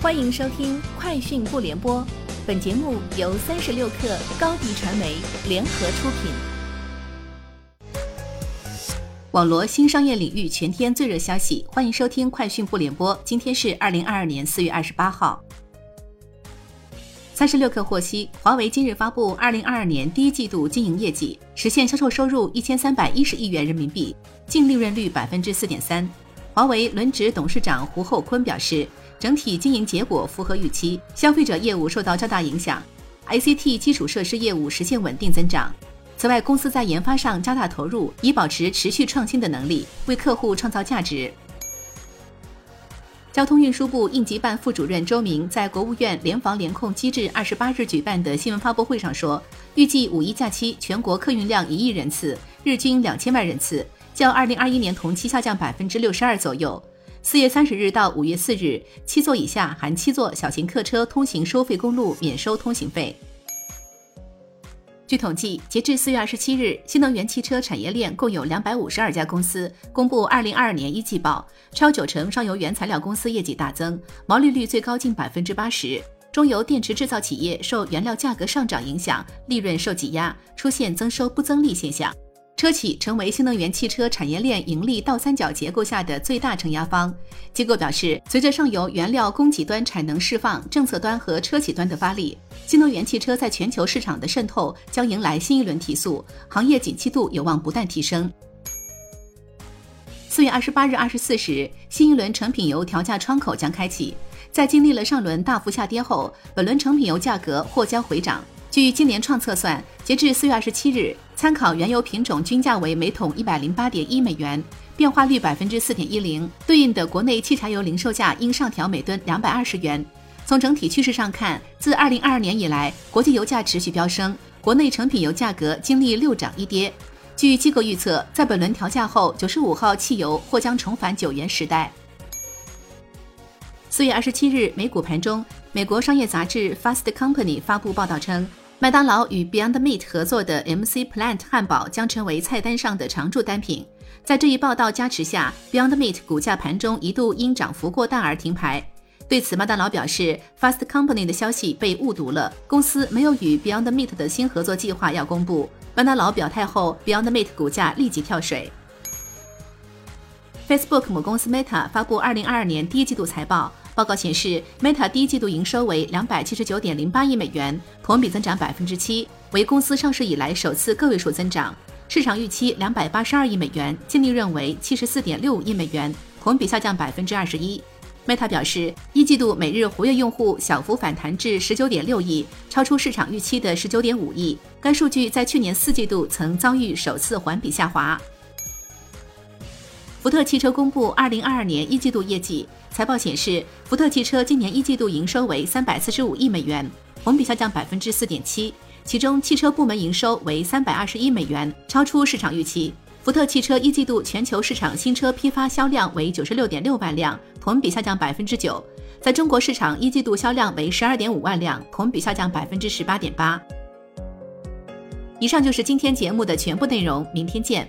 欢迎收听《快讯不联播》，本节目由三十六克高低传媒联合出品。网罗新商业领域全天最热消息，欢迎收听《快讯不联播》。今天是二零二二年四月二十八号。三十六克获悉，华为今日发布二零二二年第一季度经营业绩，实现销售收入一千三百一十亿元人民币，净利润率百分之四点三。华为轮值董事长胡厚昆表示。整体经营结果符合预期，消费者业务受到较大影响，ICT 基础设施业务实现稳定增长。此外，公司在研发上加大投入，以保持持续创新的能力，为客户创造价值。交通运输部应急办副主任周明在国务院联防联控机制二十八日举办的新闻发布会上说，预计五一假期全国客运量一亿人次，日均两千万人次，较二零二一年同期下降百分之六十二左右。四月三十日到五月四日，七座以下含七座小型客车通行收费公路免收通行费。据统计，截至四月二十七日，新能源汽车产业链共有两百五十二家公司公布二零二二年一季报，超九成上游原材料公司业绩大增，毛利率最高近百分之八十。中游电池制造企业受原料价格上涨影响，利润受挤压，出现增收不增利现象。车企成为新能源汽车产业链盈利倒三角结构下的最大承压方。机构表示，随着上游原料供给端产能释放、政策端和车企端的发力，新能源汽车在全球市场的渗透将迎来新一轮提速，行业景气度有望不断提升。四月二十八日二十四时，新一轮成品油调价窗口将开启。在经历了上轮大幅下跌后，本轮成品油价格或将回涨。据金联创测算，截至四月二十七日，参考原油品种均价为每桶一百零八点一美元，变化率百分之四点一零，对应的国内汽柴油零售价应上调每吨两百二十元。从整体趋势上看，自二零二二年以来，国际油价持续飙升，国内成品油价格经历六涨一跌。据机构预测，在本轮调价后，九十五号汽油或将重返九元时代。四月二十七日，美股盘中，美国商业杂志 Fast Company 发布报道称。麦当劳与 Beyond Meat 合作的 MC Plant 汉堡将成为菜单上的常驻单品。在这一报道加持下，Beyond Meat 股价盘中一度因涨幅过大而停牌。对此，麦当劳表示，Fast Company 的消息被误读了，公司没有与 Beyond Meat 的新合作计划要公布。麦当劳表态后，Beyond Meat 股价立即跳水。Facebook 母公司 Meta 发布2022年第一季度财报。报告显示，Meta 第一季度营收为两百七十九点零八亿美元，同比增长百分之七，为公司上市以来首次个位数增长。市场预期两百八十二亿美元，净利润为七十四点六五亿美元，同比下降百分之二十一。Meta 表示，一季度每日活跃用户小幅反弹至十九点六亿，超出市场预期的十九点五亿。该数据在去年四季度曾遭遇首次环比下滑。福特汽车公布二零二二年一季度业绩。财报显示，福特汽车今年一季度营收为三百四十五亿美元，同比下降百分之四点七。其中，汽车部门营收为三百二十一美元，超出市场预期。福特汽车一季度全球市场新车批发销量为九十六点六万辆，同比下降百分之九。在中国市场一季度销量为十二点五万辆，同比下降百分之十八点八。以上就是今天节目的全部内容，明天见。